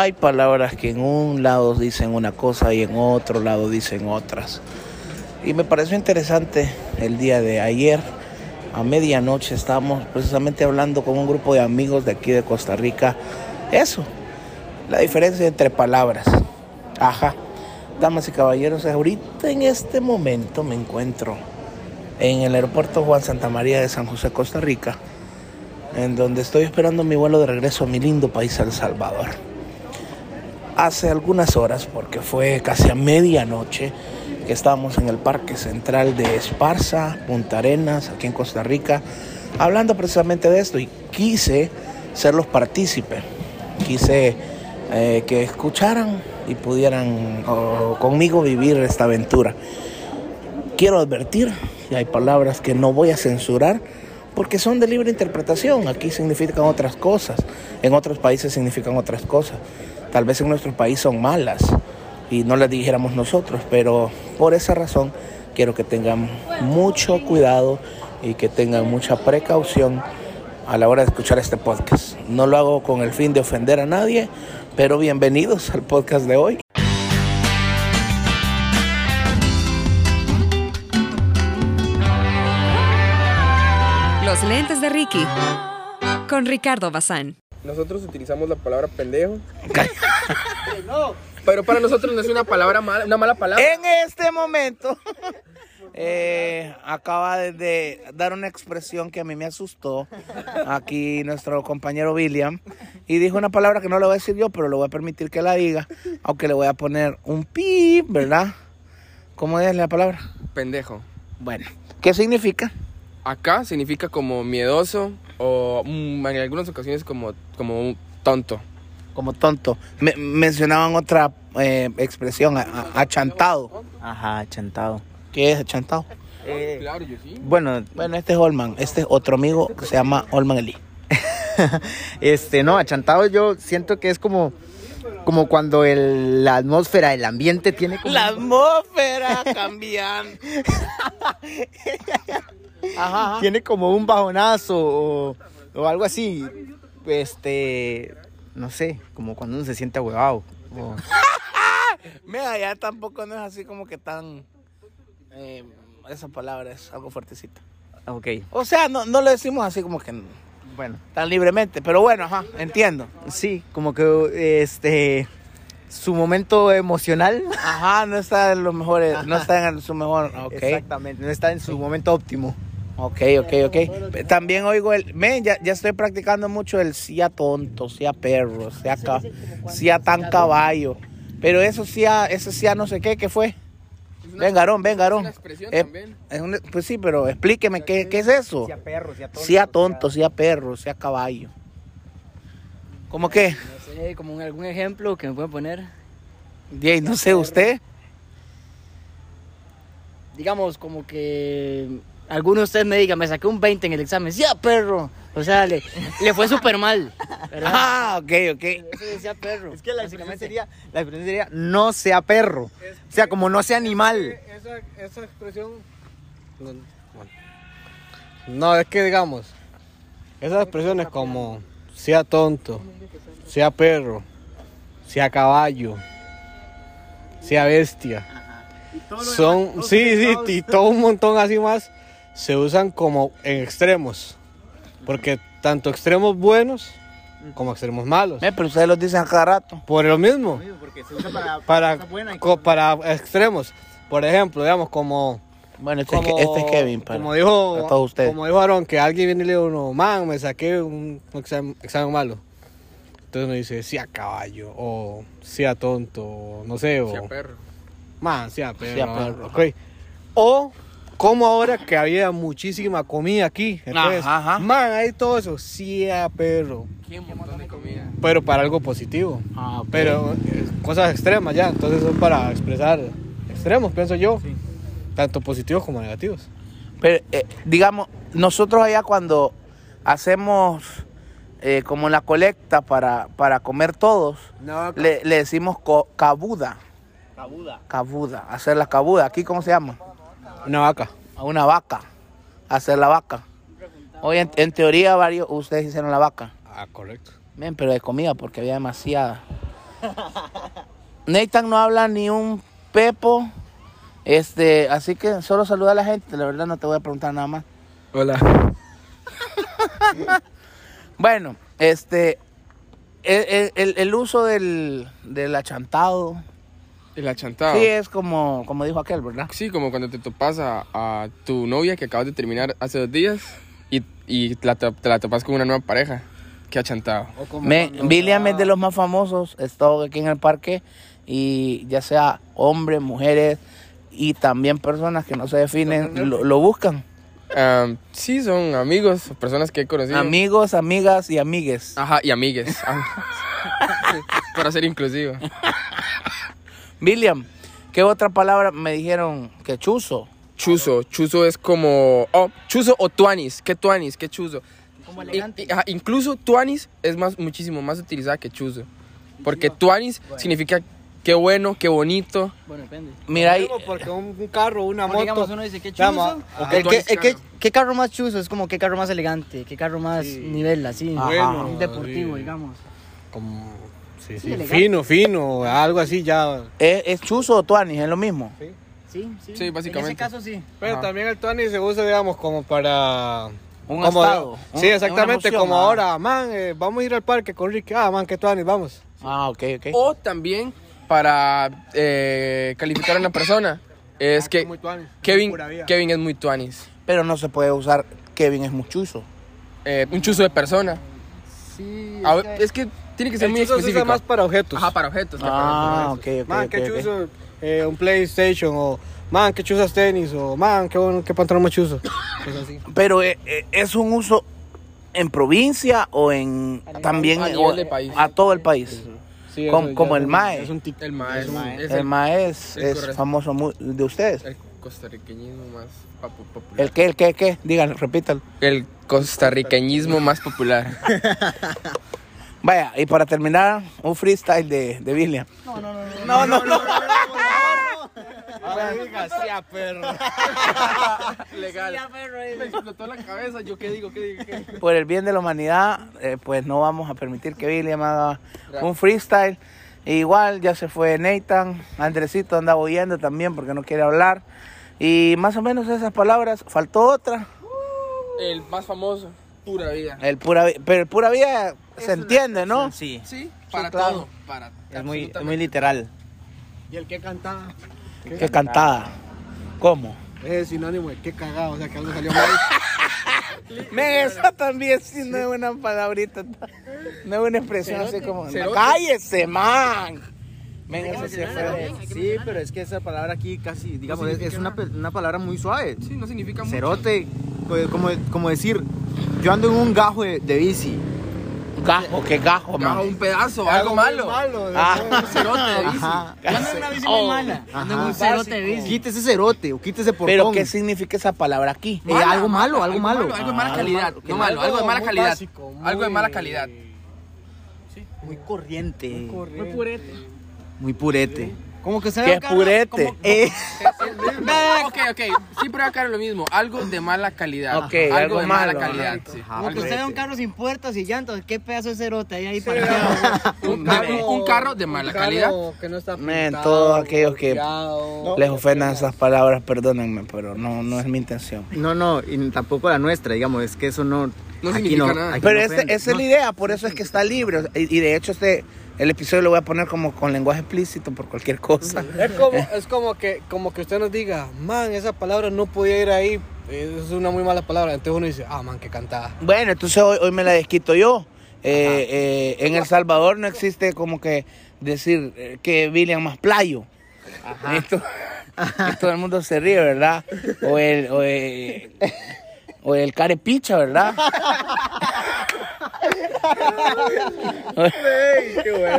Hay palabras que en un lado dicen una cosa y en otro lado dicen otras. Y me pareció interesante el día de ayer, a medianoche, estábamos precisamente hablando con un grupo de amigos de aquí de Costa Rica. Eso, la diferencia entre palabras. Ajá. Damas y caballeros, ahorita en este momento me encuentro en el aeropuerto Juan Santa María de San José, Costa Rica, en donde estoy esperando mi vuelo de regreso a mi lindo país, El Salvador. Hace algunas horas, porque fue casi a medianoche, que estábamos en el Parque Central de Esparza, Punta Arenas, aquí en Costa Rica, hablando precisamente de esto y quise ser los partícipes, quise eh, que escucharan y pudieran conmigo vivir esta aventura. Quiero advertir que hay palabras que no voy a censurar porque son de libre interpretación. Aquí significan otras cosas, en otros países significan otras cosas. Tal vez en nuestro país son malas y no las dijéramos nosotros, pero por esa razón quiero que tengan mucho cuidado y que tengan mucha precaución a la hora de escuchar este podcast. No lo hago con el fin de ofender a nadie, pero bienvenidos al podcast de hoy. Los lentes de Ricky con Ricardo Bazán. Nosotros utilizamos la palabra pendejo. Pero para nosotros no es una palabra mala, una mala palabra. En este momento eh, acaba de, de dar una expresión que a mí me asustó. Aquí nuestro compañero William. Y dijo una palabra que no le voy a decir yo, pero le voy a permitir que la diga. Aunque le voy a poner un pi, ¿verdad? ¿Cómo es la palabra? Pendejo. Bueno, ¿qué significa? Acá significa como miedoso o mm, en algunas ocasiones como, como un tonto. Como tonto. Me- mencionaban otra eh, expresión, a- a- achantado. Ajá, chantado. ¿Qué es achantado? Claro, yo sí. Bueno, Bueno, este es Olman. Este es otro amigo que se llama Olman Eli. este, no, achantado yo siento que es como, como cuando el, la atmósfera, el ambiente tiene como... La atmósfera cambiando. Ajá, ajá. Tiene como un bajonazo o, o algo así. Este, no sé, como cuando uno se siente ahuevado. o- Mira, ya tampoco no es así como que tan... eh, esa palabra es algo fuertecita. ok, O sea, no, no lo decimos así como que bueno. tan libremente, pero bueno, ajá, entiendo. Sí, como que este su momento emocional. Ajá, no está en los mejores, no está en su mejor. Exactamente, no está en su momento óptimo. Ok, ok, ok. También oigo el. Men, ya, ya estoy practicando mucho el sea tonto, sea perro, sea, ca- sea tan caballo. Pero eso sea, eso sea no sé qué, ¿qué fue? Ven, Garón, ven, Garón. Es una expresión Eh, también. es una- pues sí, pero explíqueme, ¿qué, qué es eso? Sea perro, sea tonto. Sea tonto, sea perro, sea caballo. ¿Cómo qué? No sé, como un- algún ejemplo que me pueden poner. Yey, no sé, ¿usted? Digamos, como que alguno de ustedes me diga, me saqué un 20 en el examen. ¡Sí, perro! O sea, le, le fue súper mal. ¿verdad? Ah, ok, ok. Eso decía perro. Es que la expresión sería, la expresión sería no sea perro. O sea, como no sea animal. Esa, esa expresión. No, bueno. No, es que digamos, esas expresiones como sea tonto, sea perro, sea caballo, sea bestia, son, sí, sí, y todo un montón así más, se usan como en extremos. Porque tanto extremos buenos como extremos malos. Pero ustedes lo dicen a cada rato. Por lo mismo. Porque se usa para, para, cosas buenas y co- cosas para extremos. Por ejemplo, digamos, como, Bueno, este, es, como, este es Kevin, para, como dijo, para todos ustedes. como dijo Aaron, que alguien viene y le dice a uno, man, me saqué un examen, examen malo. Entonces uno dice, sea caballo, o sea tonto, o no sé, o Sea perro. man, sea perro. Sea perro. ok. O como ahora que había muchísima comida aquí. Entonces, Ajá, ajá. man, hay todo eso, sea perro. Qué montón de comida. Pero para algo positivo. Ah, ok. Pero eh, cosas extremas ya, entonces son para expresar extremos, pienso yo. Tanto positivos como negativos. Pero, eh, digamos, nosotros allá cuando hacemos eh, como la colecta para, para comer todos, No, le, le decimos co- cabuda. Cabuda. Cabuda, hacer la cabuda. ¿Aquí cómo se llama? Una vaca. A una vaca. Hacer la vaca. Hoy en, en teoría varios ustedes hicieron la vaca. Ah, correcto. Bien, pero de comida porque había demasiada. Nathan no habla ni un pepo. Este, así que solo saluda a la gente. La verdad no te voy a preguntar nada más. Hola. Bueno, este, el- el uso del, del achantado. El achantado. Sí, es como, como dijo aquel, ¿verdad? Sí, como cuando te topas a, a tu novia que acabas de terminar hace dos días y, y la te la topas con una nueva pareja. Qué achantado. Me, William es de los más famosos, he estado aquí en el parque y ya sea hombres, mujeres y también personas que no se definen, lo, lo buscan. Am, sí, son amigos, personas que he conocido. Amigos, amigas y amigues. Ajá, y amigues. Ah. Para ser inclusivo. William, ¿qué otra palabra me dijeron que chuzo? Chuzo. Chuzo es como... Oh, chuzo o tuanis. ¿Qué tuanis? ¿Qué chuzo? Como elegante. i- ajá, incluso tuanis es más, muchísimo más utilizada que chuzo. Porque tuanis significa qué bueno, qué bonito. Bueno, depende. Mira, ahí, Porque un, un carro, una Como digamos, moto. uno dice, ¿qué chuzo? Ajá. El que- Actual el que- carro. ¿Qué carro más chuzo? Es como qué carro más elegante, qué carro más nivel, así. Ajá. Bueno, Un deportivo, sí. digamos. Como, sí, Sí, sí, fino, fino, algo así ya. ¿es, es chuzo o tuanis? Es lo mismo. Sí, sí. Sí, básicamente. En ese caso sí. Pero Ajá. también el Tony se usa, digamos, como para... Un como- estado. Sí, un- exactamente, emoción, como ah. ahora, man, eh, vamos a ir al parque con Ricky. Ah, man, que Tony, vamos. Ah, ok, ok. O también para eh, calificar a una persona. Es que muy tuanis, Kevin. Kevin es muy tuanis. Pero no se puede usar Kevin es muy chuzo. Eh, un chuzo de persona. Sí. A es que tiene que ser El muy chuzo se usa específico. más para objetos. Ajá, para objetos. Ah, ok, para ok. man, ok, que ok. chuzo eh, un PlayStation o man, que chuzas tenis o man, qué, bueno, qué pantalón más chuzo. Así. Pero eh, eh, es un uso en provincia o en también a o- nivel de país. a todo el país. Sí, Como- como el un- mae. Es un. El mae es, es el el es famoso de ustedes. el costarriqueñismo más popular. ¿El qué, el qué, el qué? Díganlo, repítalo. El costarriqueñismo más popular. Vaya, y para terminar, un freestyle de, de William. No, no, no. No, no, no. perro. Legal. Me explotó la cabeza. ¿Yo qué digo? ¿Qué digo? ¿Qué? Por el bien de la humanidad, eh, pues no vamos a permitir que William haga un freestyle. E igual ya se fue Nathan, Andresito anda oyendo también porque no quiere hablar. Y más o menos esas palabras, faltó otra. El más famoso. Pura vida. El pura, vi- pero el pura vida se entiende, ¿no? Sí, Sí, para claro. todo. Para es muy, es absolutamente muy literal. ¿Y el que cantaba? Qué cantada. ¿Cómo? Es sinónimo de qué cagado, o sea que algo salió mal. Me, eso también sí no es una palabrita. No es una expresión así como. Cerote. ¡Cállese, man! Men, eso sí es feo. Sí, pero es que esa palabra aquí casi, digamos, es, es una, pe- una palabra muy suave. Sí, no significa mucho. Cerote, co- como, como decir, yo ando en un gajo de, de bici. Gajo, qué gajo, Gajo, man. un pedazo, algo malo. Ah. Un cerote de bici. Ando en una bici muy mala. Ando en un cerote de bici. Quítese ese cerote o quítese portón. Pero, ¿qué significa esa palabra aquí? Eh, algo malo, algo malo. Algo de mala Ah, calidad. algo No malo, algo de mala calidad. básico, Algo de mala calidad. Muy corriente. Muy purete. Muy purete. Como que se ¡Qué ve un carro- purete! como- Eh, Ok, ok. Siempre va a caer lo mismo. Algo de mala calidad. Ok, algo de malo, mala calidad. sí. Como que Algo- usted ve un carro sin puertas y llantas. ¿Qué pedazo de cerote hay ahí parqueado? Un, de- un carro de mala un carro calidad. Que no está Men, pintado, todos aquellos que golpeado. Les ofendan esas palabras, perdónenme, pero no, no es mi intención. no, no, y tampoco la nuestra, digamos, es que eso no. No aquí significa nada. aquí Pero no esa es la idea, por eso es que está libre. Y, y de hecho, este el episodio lo voy a poner como con lenguaje explícito por cualquier cosa. Es como, es como que como que usted nos diga, man, esa palabra no podía ir ahí, es una muy mala palabra. Entonces uno dice, ah, man, que cantada. Bueno, entonces hoy, hoy me la desquito yo. Eh, eh, en El Salvador no existe como que decir eh, que William más playo. Esto- y todo el mundo se ríe, ¿verdad? O el, o el, o el carepicha, ¿verdad?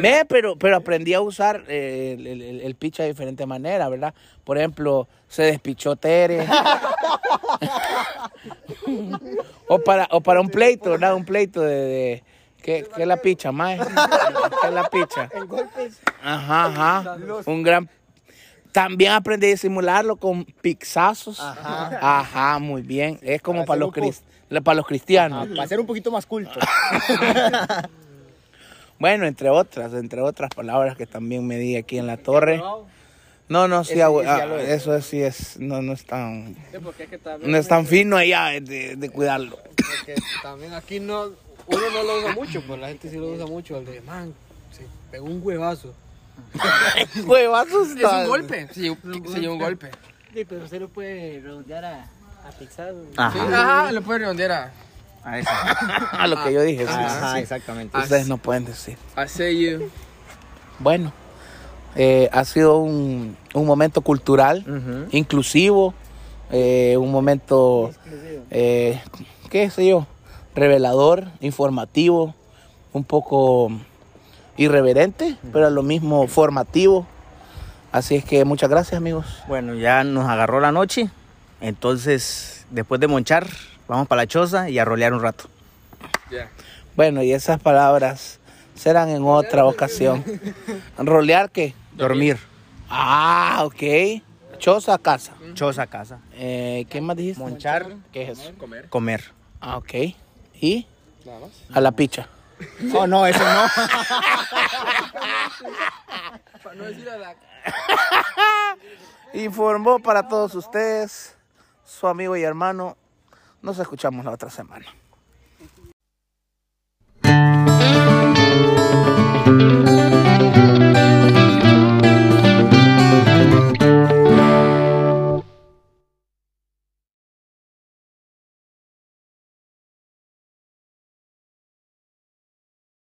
Ve, pero, pero aprendí a usar eh, el, el- el- el picha de diferente manera, ¿verdad? Por ejemplo, se despichó Tere. o, para, o para un pleito, ¿verdad? Un pleito de... de- ¿qué, qué es la picha, mae? ¿Qué es la picha? Ajá, ajá. Un gran... También aprendí a disimularlo con pixazos. Ajá. Ajá, muy bien. Es como para los, para los cristianos. Para ser un poquito más culto. Bueno, entre otras, entre otras palabras que también me di aquí en la torre. No, no, sí, ah, es. eso es, sí es, no, no es tan, Sí, porque es que también, no es tan fino allá de, de cuidarlo. porque también aquí no, uno no lo usa mucho, pues la gente sí lo usa mucho. El de, man, se pegó un huevazo. Huevazos. Es un golpe. Se llevó, se llevó un golpe. Sí, pero usted lo puede redondear a, a Pixar. Sí, Ajá. lo puede redondear a. A eso. A lo que yo dije, sí. Ajá, exactamente. Ustedes no pueden decir. I say you. Bueno, eh, ha sido un, un momento cultural, inclusivo, eh, un momento, eh, qué sé yo, revelador, informativo, un poco irreverente, pero a lo mismo formativo. Así es que muchas gracias amigos. Bueno, ya nos agarró la noche. Entonces, después de monchar, vamos para la choza y a rolear un rato. Ya. Bueno, y esas palabras serán en otra ocasión. ¿Rolear qué? Dormir. Ah, ok. Choza, casa. Choza a casa. Eh, ¿Qué más dijiste? Monchar. ¿Qué es eso? Comer. Comer. Ah, ok. ¿Y? Nada más. A la picha. Oh, no, eso no. Para no decir a la. Informó para todos ustedes su amigo y hermano. Nos escuchamos la otra semana.